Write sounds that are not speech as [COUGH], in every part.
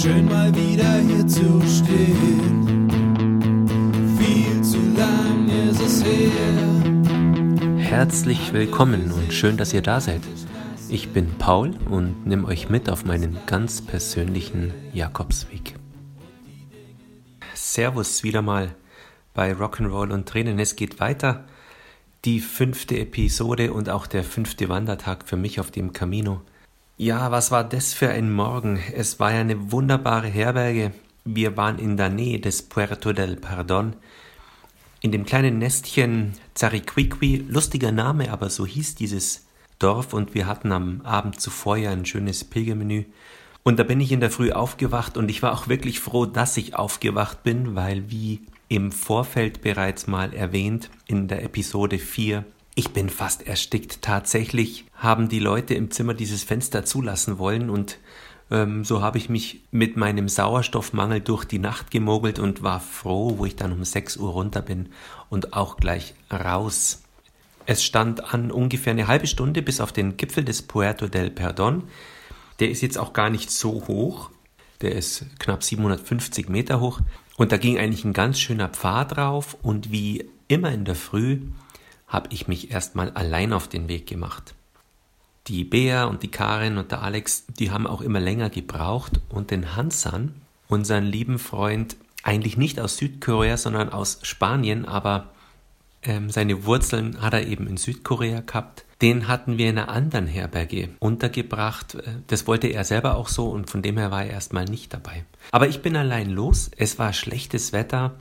Schön mal wieder hier zu stehen. Viel zu lang ist es her. Herzlich willkommen und schön, dass ihr da seid. Ich bin Paul und nehme euch mit auf meinen ganz persönlichen Jakobsweg. Servus wieder mal bei Rock'n'Roll und Tränen. Es geht weiter. Die fünfte Episode und auch der fünfte Wandertag für mich auf dem Camino. Ja, was war das für ein Morgen? Es war ja eine wunderbare Herberge. Wir waren in der Nähe des Puerto del Perdón, in dem kleinen Nestchen Zariquiqui, lustiger Name, aber so hieß dieses Dorf und wir hatten am Abend zuvor ja ein schönes Pilgermenü. Und da bin ich in der Früh aufgewacht und ich war auch wirklich froh, dass ich aufgewacht bin, weil wie im Vorfeld bereits mal erwähnt in der Episode 4 ich bin fast erstickt. Tatsächlich haben die Leute im Zimmer dieses Fenster zulassen wollen und ähm, so habe ich mich mit meinem Sauerstoffmangel durch die Nacht gemogelt und war froh, wo ich dann um 6 Uhr runter bin und auch gleich raus. Es stand an ungefähr eine halbe Stunde bis auf den Gipfel des Puerto del Perdón. Der ist jetzt auch gar nicht so hoch. Der ist knapp 750 Meter hoch. Und da ging eigentlich ein ganz schöner Pfad drauf. Und wie immer in der Früh habe ich mich erstmal allein auf den Weg gemacht. Die Bea und die Karin und der Alex, die haben auch immer länger gebraucht und den Hansan, unseren lieben Freund, eigentlich nicht aus Südkorea, sondern aus Spanien, aber ähm, seine Wurzeln hat er eben in Südkorea gehabt. Den hatten wir in einer anderen Herberge untergebracht. Äh, das wollte er selber auch so und von dem her war er erstmal nicht dabei. Aber ich bin allein los. Es war schlechtes Wetter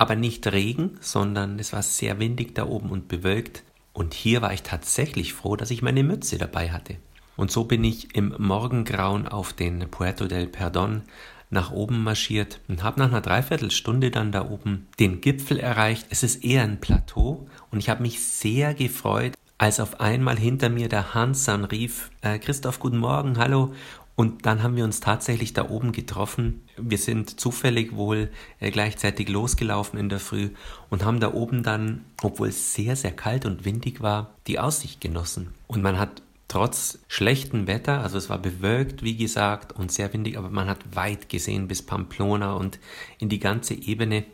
aber nicht Regen, sondern es war sehr windig da oben und bewölkt. Und hier war ich tatsächlich froh, dass ich meine Mütze dabei hatte. Und so bin ich im Morgengrauen auf den Puerto del Perdón nach oben marschiert und habe nach einer Dreiviertelstunde dann da oben den Gipfel erreicht. Es ist eher ein Plateau und ich habe mich sehr gefreut, als auf einmal hinter mir der Hansan rief, äh, Christoph, guten Morgen, hallo. Und dann haben wir uns tatsächlich da oben getroffen. Wir sind zufällig wohl äh, gleichzeitig losgelaufen in der Früh und haben da oben dann, obwohl es sehr, sehr kalt und windig war, die Aussicht genossen. Und man hat trotz schlechtem Wetter, also es war bewölkt, wie gesagt, und sehr windig, aber man hat weit gesehen bis Pamplona und in die ganze Ebene.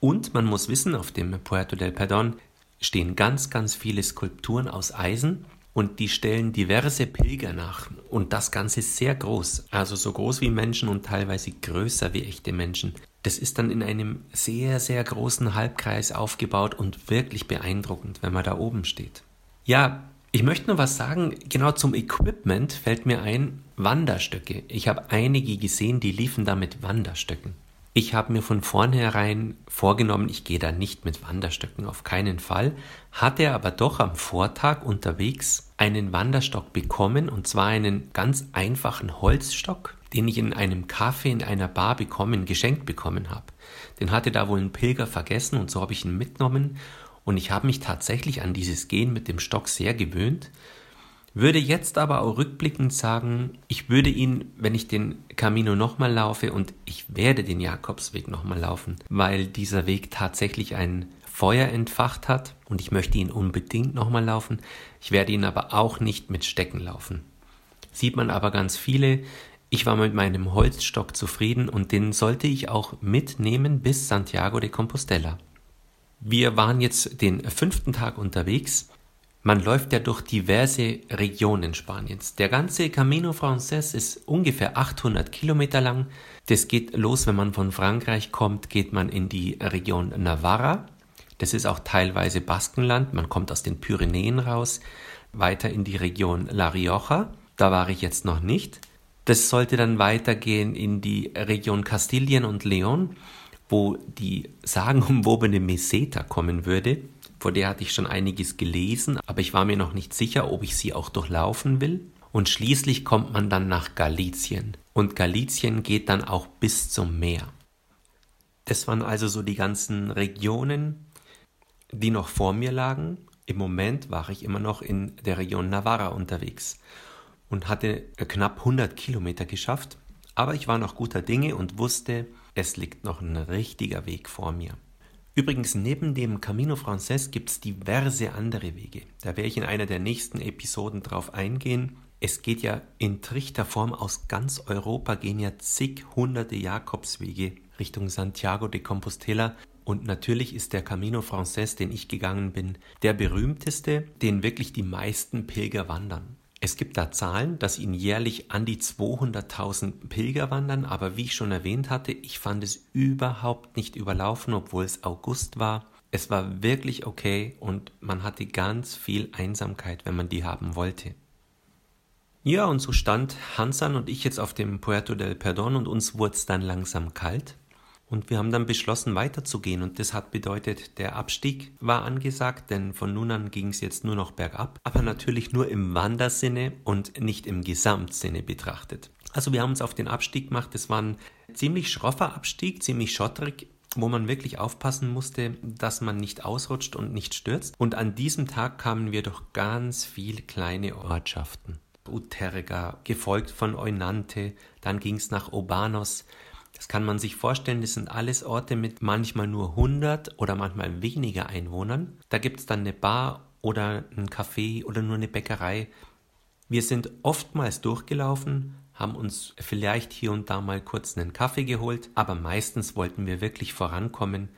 Und man muss wissen, auf dem Puerto del Perdón stehen ganz, ganz viele Skulpturen aus Eisen und die stellen diverse Pilger nach. Und das Ganze ist sehr groß, also so groß wie Menschen und teilweise größer wie echte Menschen. Das ist dann in einem sehr, sehr großen Halbkreis aufgebaut und wirklich beeindruckend, wenn man da oben steht. Ja, ich möchte nur was sagen, genau zum Equipment fällt mir ein, Wanderstöcke. Ich habe einige gesehen, die liefen da mit Wanderstöcken. Ich habe mir von vornherein vorgenommen, ich gehe da nicht mit Wanderstöcken, auf keinen Fall, hatte aber doch am Vortag unterwegs einen Wanderstock bekommen, und zwar einen ganz einfachen Holzstock, den ich in einem Café in einer Bar bekommen, geschenkt bekommen habe. Den hatte da wohl ein Pilger vergessen und so habe ich ihn mitgenommen. Und ich habe mich tatsächlich an dieses Gehen mit dem Stock sehr gewöhnt würde jetzt aber auch rückblickend sagen, ich würde ihn, wenn ich den Camino nochmal laufe und ich werde den Jakobsweg nochmal laufen, weil dieser Weg tatsächlich ein Feuer entfacht hat und ich möchte ihn unbedingt nochmal laufen. Ich werde ihn aber auch nicht mit Stecken laufen. Sieht man aber ganz viele. Ich war mit meinem Holzstock zufrieden und den sollte ich auch mitnehmen bis Santiago de Compostela. Wir waren jetzt den fünften Tag unterwegs man läuft ja durch diverse Regionen Spaniens. Der ganze Camino Frances ist ungefähr 800 Kilometer lang. Das geht los, wenn man von Frankreich kommt, geht man in die Region Navarra. Das ist auch teilweise Baskenland. Man kommt aus den Pyrenäen raus. Weiter in die Region La Rioja. Da war ich jetzt noch nicht. Das sollte dann weitergehen in die Region Kastilien und León, wo die sagenumwobene Meseta kommen würde. Vor der hatte ich schon einiges gelesen, aber ich war mir noch nicht sicher, ob ich sie auch durchlaufen will. Und schließlich kommt man dann nach Galizien. Und Galizien geht dann auch bis zum Meer. Das waren also so die ganzen Regionen, die noch vor mir lagen. Im Moment war ich immer noch in der Region Navarra unterwegs und hatte knapp 100 Kilometer geschafft. Aber ich war noch guter Dinge und wusste, es liegt noch ein richtiger Weg vor mir. Übrigens, neben dem Camino Frances gibt es diverse andere Wege. Da werde ich in einer der nächsten Episoden drauf eingehen. Es geht ja in Trichterform aus ganz Europa, gehen ja zig hunderte Jakobswege Richtung Santiago de Compostela. Und natürlich ist der Camino Frances, den ich gegangen bin, der berühmteste, den wirklich die meisten Pilger wandern. Es gibt da Zahlen, dass ihn jährlich an die 200.000 Pilger wandern, aber wie ich schon erwähnt hatte, ich fand es überhaupt nicht überlaufen, obwohl es August war. Es war wirklich okay und man hatte ganz viel Einsamkeit, wenn man die haben wollte. Ja, und so stand Hansan und ich jetzt auf dem Puerto del Perdón und uns wurde es dann langsam kalt. Und wir haben dann beschlossen, weiterzugehen. Und das hat bedeutet, der Abstieg war angesagt, denn von nun an ging es jetzt nur noch bergab. Aber natürlich nur im Wandersinne und nicht im Gesamtsinne betrachtet. Also wir haben uns auf den Abstieg gemacht. Das war ein ziemlich schroffer Abstieg, ziemlich schottrig wo man wirklich aufpassen musste, dass man nicht ausrutscht und nicht stürzt. Und an diesem Tag kamen wir durch ganz viele kleine Ortschaften. Uterga, gefolgt von Eunante, dann ging es nach Obanos. Das kann man sich vorstellen, das sind alles Orte mit manchmal nur 100 oder manchmal weniger Einwohnern. Da gibt es dann eine Bar oder ein Café oder nur eine Bäckerei. Wir sind oftmals durchgelaufen, haben uns vielleicht hier und da mal kurz einen Kaffee geholt, aber meistens wollten wir wirklich vorankommen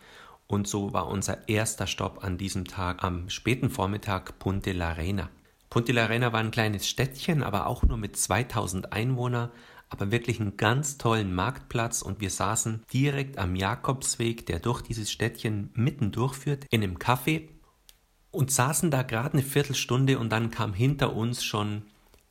und so war unser erster Stopp an diesem Tag am späten Vormittag Punte la Arena. Punta la Arena war ein kleines Städtchen, aber auch nur mit 2000 Einwohnern, aber wirklich einen ganz tollen Marktplatz und wir saßen direkt am Jakobsweg, der durch dieses Städtchen mitten durchführt, in einem Café und saßen da gerade eine Viertelstunde und dann kam hinter uns schon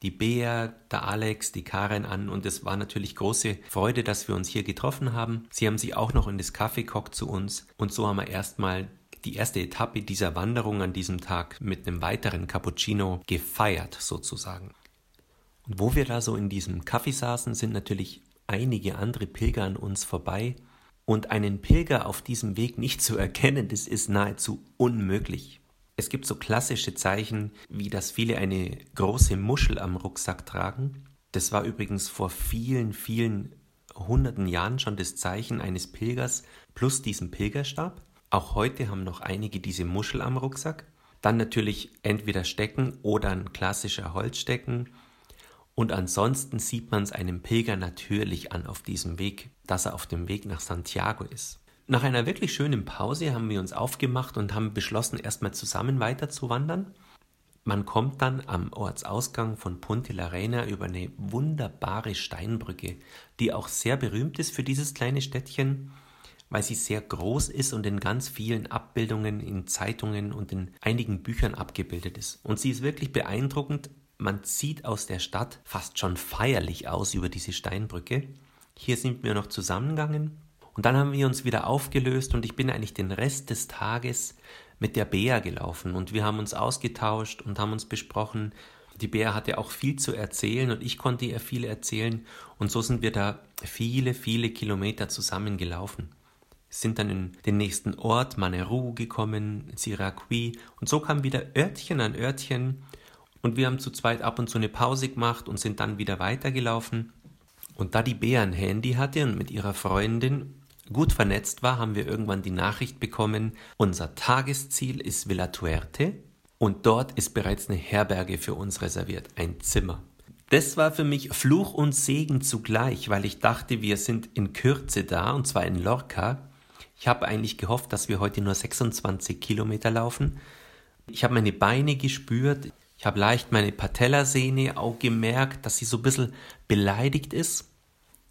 die Bea, der Alex, die Karen an und es war natürlich große Freude, dass wir uns hier getroffen haben. Sie haben sich auch noch in das Café gekocht zu uns und so haben wir erstmal die erste Etappe dieser Wanderung an diesem Tag mit einem weiteren Cappuccino gefeiert sozusagen. Und wo wir da so in diesem Kaffee saßen, sind natürlich einige andere Pilger an uns vorbei. Und einen Pilger auf diesem Weg nicht zu erkennen, das ist nahezu unmöglich. Es gibt so klassische Zeichen, wie dass viele eine große Muschel am Rucksack tragen. Das war übrigens vor vielen, vielen hunderten Jahren schon das Zeichen eines Pilgers plus diesem Pilgerstab. Auch heute haben noch einige diese Muschel am Rucksack. Dann natürlich entweder Stecken oder ein klassischer Holzstecken. Und ansonsten sieht man es einem Pilger natürlich an auf diesem Weg, dass er auf dem Weg nach Santiago ist. Nach einer wirklich schönen Pause haben wir uns aufgemacht und haben beschlossen, erstmal zusammen weiter zu wandern. Man kommt dann am Ortsausgang von Ponte la Reina über eine wunderbare Steinbrücke, die auch sehr berühmt ist für dieses kleine Städtchen weil sie sehr groß ist und in ganz vielen Abbildungen in Zeitungen und in einigen Büchern abgebildet ist. Und sie ist wirklich beeindruckend. Man zieht aus der Stadt fast schon feierlich aus über diese Steinbrücke. Hier sind wir noch zusammengegangen und dann haben wir uns wieder aufgelöst und ich bin eigentlich den Rest des Tages mit der Bea gelaufen und wir haben uns ausgetauscht und haben uns besprochen. Die Bea hatte auch viel zu erzählen und ich konnte ihr viel erzählen und so sind wir da viele, viele Kilometer zusammengelaufen sind dann in den nächsten Ort, Maneru, gekommen, Siraqui und so kam wieder Örtchen an Örtchen und wir haben zu zweit ab und zu eine Pause gemacht und sind dann wieder weitergelaufen. Und da die Bea ein Handy hatte und mit ihrer Freundin gut vernetzt war, haben wir irgendwann die Nachricht bekommen, unser Tagesziel ist Villa Tuerte und dort ist bereits eine Herberge für uns reserviert, ein Zimmer. Das war für mich Fluch und Segen zugleich, weil ich dachte, wir sind in Kürze da, und zwar in Lorca, ich habe eigentlich gehofft, dass wir heute nur 26 Kilometer laufen. Ich habe meine Beine gespürt. Ich habe leicht meine Patellasehne auch gemerkt, dass sie so ein bisschen beleidigt ist.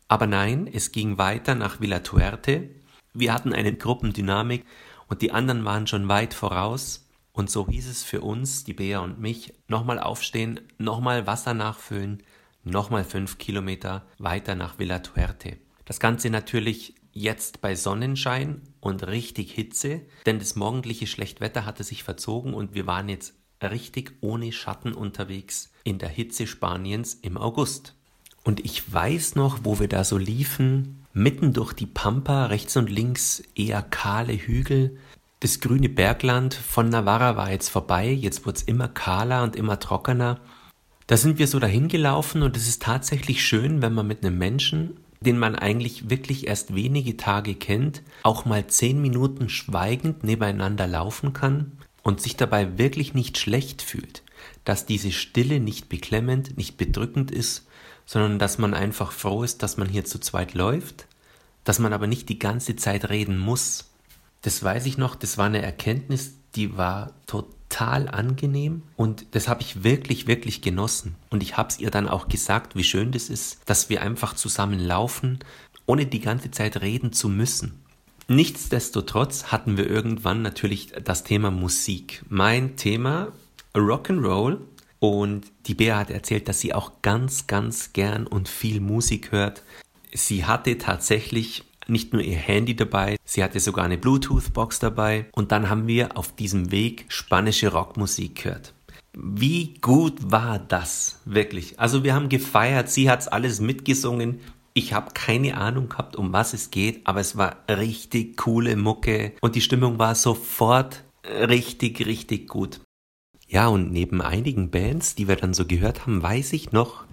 Aber nein, es ging weiter nach Villa Tuerte. Wir hatten eine Gruppendynamik und die anderen waren schon weit voraus. Und so hieß es für uns, die Bea und mich, nochmal aufstehen, nochmal Wasser nachfüllen, nochmal fünf Kilometer weiter nach Villa Tuerte. Das Ganze natürlich jetzt bei Sonnenschein und richtig Hitze, denn das morgendliche Schlechtwetter hatte sich verzogen und wir waren jetzt richtig ohne Schatten unterwegs in der Hitze Spaniens im August. Und ich weiß noch, wo wir da so liefen, mitten durch die Pampa, rechts und links eher kahle Hügel. Das grüne Bergland von Navarra war jetzt vorbei, jetzt wurde es immer kahler und immer trockener. Da sind wir so dahin gelaufen und es ist tatsächlich schön, wenn man mit einem Menschen den man eigentlich wirklich erst wenige Tage kennt, auch mal zehn Minuten schweigend nebeneinander laufen kann und sich dabei wirklich nicht schlecht fühlt. dass diese Stille nicht beklemmend, nicht bedrückend ist, sondern dass man einfach froh ist, dass man hier zu zweit läuft, dass man aber nicht die ganze Zeit reden muss. Das weiß ich noch, das war eine Erkenntnis, die war total angenehm und das habe ich wirklich, wirklich genossen. Und ich habe es ihr dann auch gesagt, wie schön das ist, dass wir einfach zusammen laufen, ohne die ganze Zeit reden zu müssen. Nichtsdestotrotz hatten wir irgendwann natürlich das Thema Musik. Mein Thema Rock'n'Roll und die Bea hat erzählt, dass sie auch ganz, ganz gern und viel Musik hört. Sie hatte tatsächlich nicht nur ihr Handy dabei, sie hatte sogar eine Bluetooth-Box dabei und dann haben wir auf diesem Weg spanische Rockmusik gehört. Wie gut war das wirklich? Also wir haben gefeiert, sie hat's alles mitgesungen. Ich habe keine Ahnung gehabt, um was es geht, aber es war richtig coole Mucke und die Stimmung war sofort richtig, richtig gut. Ja, und neben einigen Bands, die wir dann so gehört haben, weiß ich noch,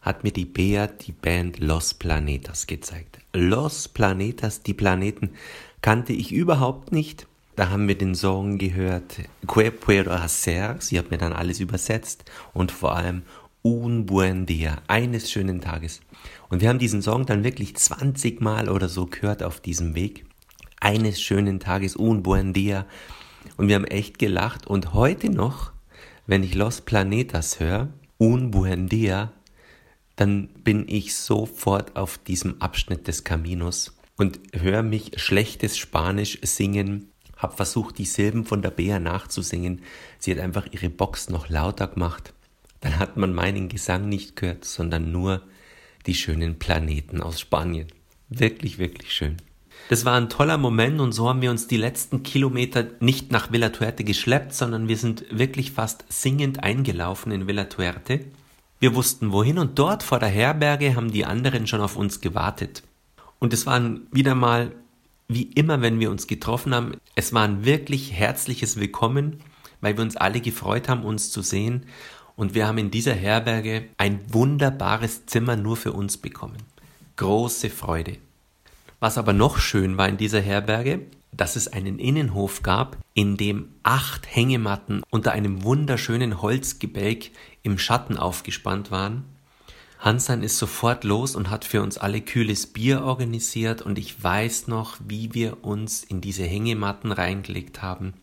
hat mir die Bea die Band Los Planetas gezeigt. Los Planetas, die Planeten, kannte ich überhaupt nicht. Da haben wir den Song gehört, Que puedo hacer, sie hat mir dann alles übersetzt und vor allem Un buen día, eines schönen Tages. Und wir haben diesen Song dann wirklich 20 Mal oder so gehört auf diesem Weg. Eines schönen Tages, un buen día. Und wir haben echt gelacht. Und heute noch, wenn ich Los Planetas höre, un buen día, dann bin ich sofort auf diesem Abschnitt des Caminos und höre mich schlechtes Spanisch singen, habe versucht, die Silben von der Bea nachzusingen. Sie hat einfach ihre Box noch lauter gemacht. Dann hat man meinen Gesang nicht gehört, sondern nur die schönen Planeten aus Spanien. Wirklich, wirklich schön. Das war ein toller Moment und so haben wir uns die letzten Kilometer nicht nach Villa Tuerte geschleppt, sondern wir sind wirklich fast singend eingelaufen in Villa Tuerte. Wir wussten wohin und dort vor der Herberge haben die anderen schon auf uns gewartet. Und es waren wieder mal, wie immer, wenn wir uns getroffen haben, es war ein wirklich herzliches Willkommen, weil wir uns alle gefreut haben, uns zu sehen und wir haben in dieser Herberge ein wunderbares Zimmer nur für uns bekommen. Große Freude. Was aber noch schön war in dieser Herberge, dass es einen Innenhof gab, in dem acht Hängematten unter einem wunderschönen Holzgebälk im Schatten aufgespannt waren. Hansan ist sofort los und hat für uns alle kühles Bier organisiert und ich weiß noch, wie wir uns in diese Hängematten reingelegt haben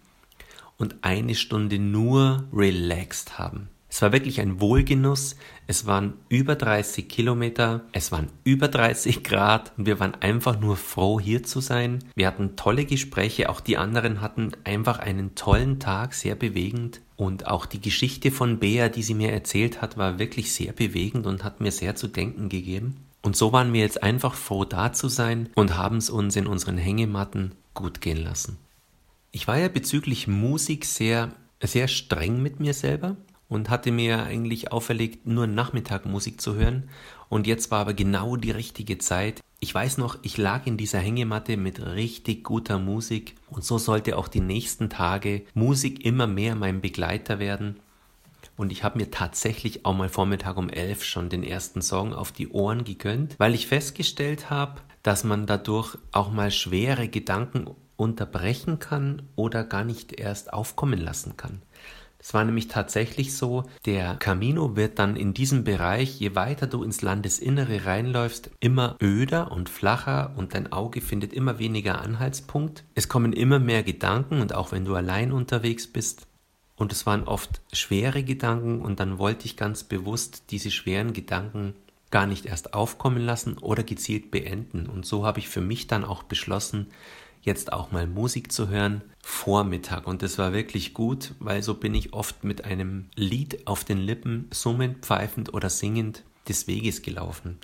und eine Stunde nur relaxed haben. Es war wirklich ein Wohlgenuss. Es waren über 30 Kilometer, es waren über 30 Grad und wir waren einfach nur froh, hier zu sein. Wir hatten tolle Gespräche, auch die anderen hatten einfach einen tollen Tag, sehr bewegend. Und auch die Geschichte von Bea, die sie mir erzählt hat, war wirklich sehr bewegend und hat mir sehr zu denken gegeben. Und so waren wir jetzt einfach froh, da zu sein und haben es uns in unseren Hängematten gut gehen lassen. Ich war ja bezüglich Musik sehr, sehr streng mit mir selber und hatte mir eigentlich auferlegt, nur Nachmittag Musik zu hören. Und jetzt war aber genau die richtige Zeit. Ich weiß noch, ich lag in dieser Hängematte mit richtig guter Musik und so sollte auch die nächsten Tage Musik immer mehr mein Begleiter werden. Und ich habe mir tatsächlich auch mal Vormittag um elf schon den ersten Song auf die Ohren gegönnt, weil ich festgestellt habe, dass man dadurch auch mal schwere Gedanken unterbrechen kann oder gar nicht erst aufkommen lassen kann. Es war nämlich tatsächlich so, der Camino wird dann in diesem Bereich, je weiter du ins Landesinnere reinläufst, immer öder und flacher und dein Auge findet immer weniger Anhaltspunkt. Es kommen immer mehr Gedanken und auch wenn du allein unterwegs bist. Und es waren oft schwere Gedanken und dann wollte ich ganz bewusst diese schweren Gedanken gar nicht erst aufkommen lassen oder gezielt beenden. Und so habe ich für mich dann auch beschlossen, jetzt auch mal Musik zu hören, Vormittag. Und das war wirklich gut, weil so bin ich oft mit einem Lied auf den Lippen, summend, pfeifend oder singend des Weges gelaufen,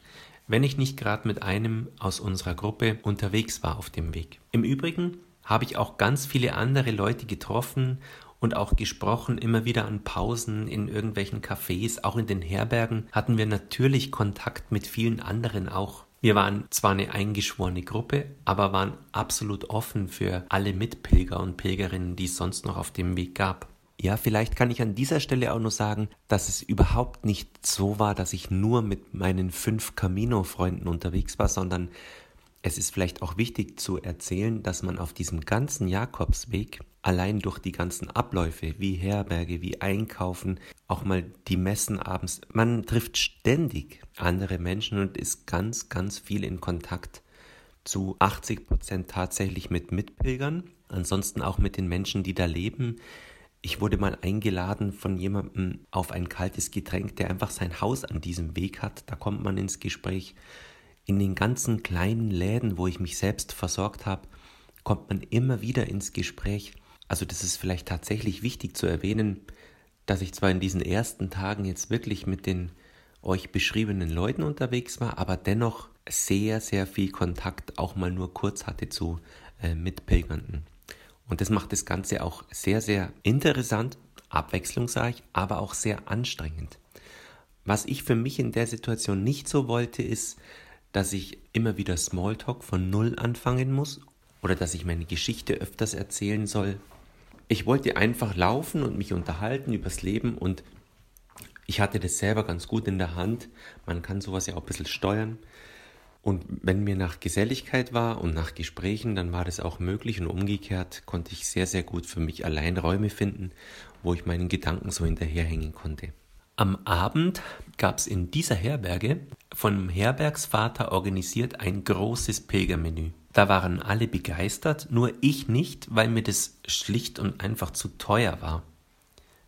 wenn ich nicht gerade mit einem aus unserer Gruppe unterwegs war auf dem Weg. Im Übrigen habe ich auch ganz viele andere Leute getroffen und auch gesprochen, immer wieder an Pausen in irgendwelchen Cafés, auch in den Herbergen hatten wir natürlich Kontakt mit vielen anderen auch. Wir waren zwar eine eingeschworene Gruppe, aber waren absolut offen für alle Mitpilger und Pilgerinnen, die es sonst noch auf dem Weg gab. Ja, vielleicht kann ich an dieser Stelle auch nur sagen, dass es überhaupt nicht so war, dass ich nur mit meinen fünf Camino-Freunden unterwegs war, sondern Es ist vielleicht auch wichtig zu erzählen, dass man auf diesem ganzen Jakobsweg allein durch die ganzen Abläufe, wie Herberge, wie Einkaufen, auch mal die Messen abends, man trifft ständig andere Menschen und ist ganz, ganz viel in Kontakt. Zu 80 Prozent tatsächlich mit Mitpilgern, ansonsten auch mit den Menschen, die da leben. Ich wurde mal eingeladen von jemandem auf ein kaltes Getränk, der einfach sein Haus an diesem Weg hat. Da kommt man ins Gespräch. In den ganzen kleinen Läden, wo ich mich selbst versorgt habe, kommt man immer wieder ins Gespräch. Also das ist vielleicht tatsächlich wichtig zu erwähnen, dass ich zwar in diesen ersten Tagen jetzt wirklich mit den euch beschriebenen Leuten unterwegs war, aber dennoch sehr, sehr viel Kontakt auch mal nur kurz hatte zu äh, Mitpilgernden. Und das macht das Ganze auch sehr, sehr interessant, abwechslungsreich, aber auch sehr anstrengend. Was ich für mich in der Situation nicht so wollte, ist, dass ich immer wieder Smalltalk von Null anfangen muss oder dass ich meine Geschichte öfters erzählen soll, ich wollte einfach laufen und mich unterhalten übers Leben und ich hatte das selber ganz gut in der Hand. Man kann sowas ja auch ein bisschen steuern. Und wenn mir nach Geselligkeit war und nach Gesprächen, dann war das auch möglich und umgekehrt konnte ich sehr, sehr gut für mich allein Räume finden, wo ich meinen Gedanken so hinterherhängen konnte. Am Abend gab es in dieser Herberge vom Herbergsvater organisiert ein großes Pilgermenü. Da waren alle begeistert, nur ich nicht, weil mir das schlicht und einfach zu teuer war.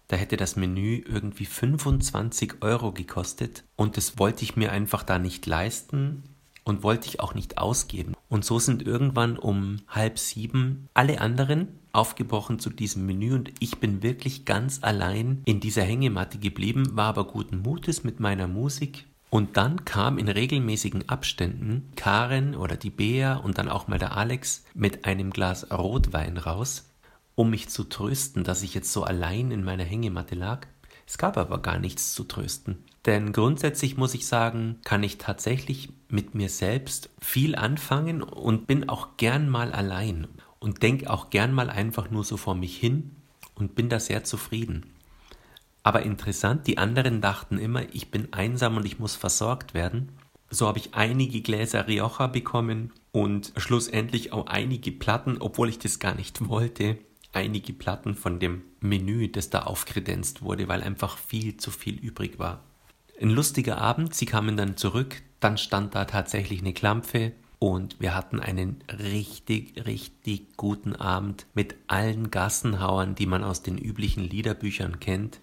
Da hätte das Menü irgendwie 25 Euro gekostet und das wollte ich mir einfach da nicht leisten und wollte ich auch nicht ausgeben. Und so sind irgendwann um halb sieben alle anderen aufgebrochen zu diesem Menü und ich bin wirklich ganz allein in dieser Hängematte geblieben, war aber guten Mutes mit meiner Musik und dann kam in regelmäßigen Abständen Karen oder die Bea und dann auch mal der Alex mit einem Glas Rotwein raus, um mich zu trösten, dass ich jetzt so allein in meiner Hängematte lag. Es gab aber gar nichts zu trösten. Denn grundsätzlich muss ich sagen, kann ich tatsächlich mit mir selbst viel anfangen und bin auch gern mal allein und denke auch gern mal einfach nur so vor mich hin und bin da sehr zufrieden. Aber interessant, die anderen dachten immer, ich bin einsam und ich muss versorgt werden. So habe ich einige Gläser Rioja bekommen und schlussendlich auch einige Platten, obwohl ich das gar nicht [LAUGHS] wollte, einige Platten von dem Menü, das da aufkredenzt wurde, weil einfach viel zu viel übrig war. Ein lustiger Abend, sie kamen dann zurück, dann stand da tatsächlich eine Klampfe und wir hatten einen richtig, richtig guten Abend mit allen Gassenhauern, die man aus den üblichen Liederbüchern kennt.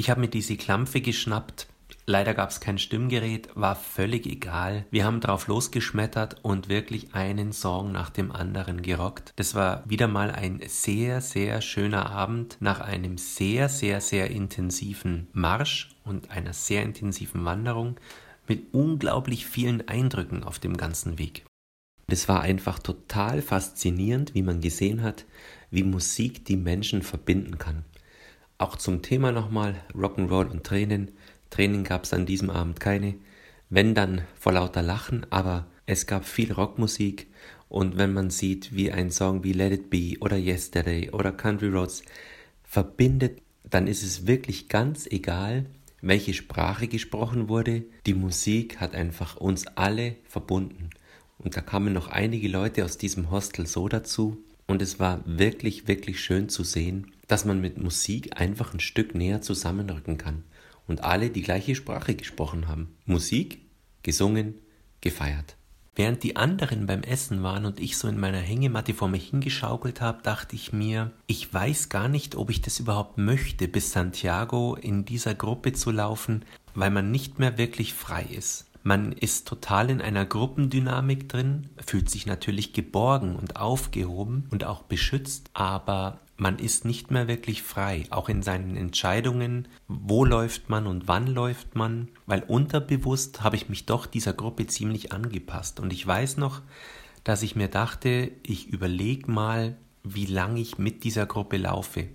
Ich habe mir diese Klampfe geschnappt. Leider gab es kein Stimmgerät, war völlig egal. Wir haben drauf losgeschmettert und wirklich einen Song nach dem anderen gerockt. Das war wieder mal ein sehr, sehr schöner Abend nach einem sehr, sehr, sehr intensiven Marsch und einer sehr intensiven Wanderung mit unglaublich vielen Eindrücken auf dem ganzen Weg. Es war einfach total faszinierend, wie man gesehen hat, wie Musik die Menschen verbinden kann. Auch zum Thema nochmal Rock'n'Roll und Tränen. Tränen gab es an diesem Abend keine. Wenn dann vor lauter Lachen, aber es gab viel Rockmusik und wenn man sieht, wie ein Song wie Let It Be oder Yesterday oder Country Roads verbindet, dann ist es wirklich ganz egal, welche Sprache gesprochen wurde. Die Musik hat einfach uns alle verbunden. Und da kamen noch einige Leute aus diesem Hostel so dazu. Und es war wirklich, wirklich schön zu sehen, dass man mit Musik einfach ein Stück näher zusammenrücken kann und alle die gleiche Sprache gesprochen haben. Musik, gesungen, gefeiert. Während die anderen beim Essen waren und ich so in meiner Hängematte vor mich hingeschaukelt habe, dachte ich mir, ich weiß gar nicht, ob ich das überhaupt möchte, bis Santiago in dieser Gruppe zu laufen, weil man nicht mehr wirklich frei ist. Man ist total in einer Gruppendynamik drin, fühlt sich natürlich geborgen und aufgehoben und auch beschützt, aber man ist nicht mehr wirklich frei, auch in seinen Entscheidungen, wo läuft man und wann läuft man, weil unterbewusst habe ich mich doch dieser Gruppe ziemlich angepasst. Und ich weiß noch, dass ich mir dachte, ich überlege mal, wie lange ich mit dieser Gruppe laufe.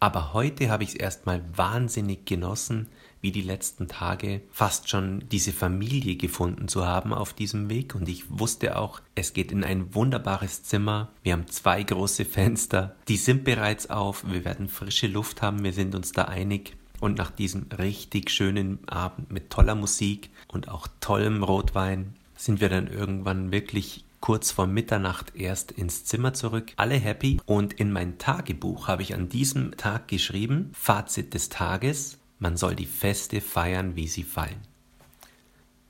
Aber heute habe ich es erstmal wahnsinnig genossen, wie die letzten Tage fast schon diese Familie gefunden zu haben auf diesem Weg. Und ich wusste auch, es geht in ein wunderbares Zimmer. Wir haben zwei große Fenster. Die sind bereits auf. Wir werden frische Luft haben. Wir sind uns da einig. Und nach diesem richtig schönen Abend mit toller Musik und auch tollem Rotwein sind wir dann irgendwann wirklich kurz vor Mitternacht erst ins Zimmer zurück. Alle happy und in mein Tagebuch habe ich an diesem Tag geschrieben, Fazit des Tages, man soll die Feste feiern, wie sie fallen.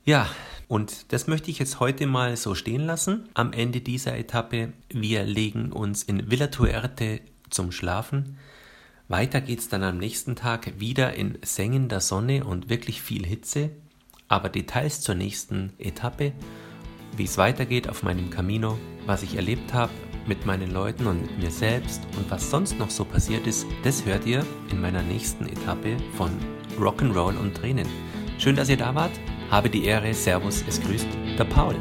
Ja, und das möchte ich jetzt heute mal so stehen lassen. Am Ende dieser Etappe, wir legen uns in Villa Tuerte zum Schlafen. Weiter geht's dann am nächsten Tag wieder in sengender Sonne und wirklich viel Hitze. Aber Details zur nächsten Etappe wie es weitergeht auf meinem Camino, was ich erlebt habe mit meinen Leuten und mit mir selbst und was sonst noch so passiert ist, das hört ihr in meiner nächsten Etappe von Rock'n'Roll und Tränen. Schön, dass ihr da wart. Habe die Ehre. Servus, es grüßt der Paul.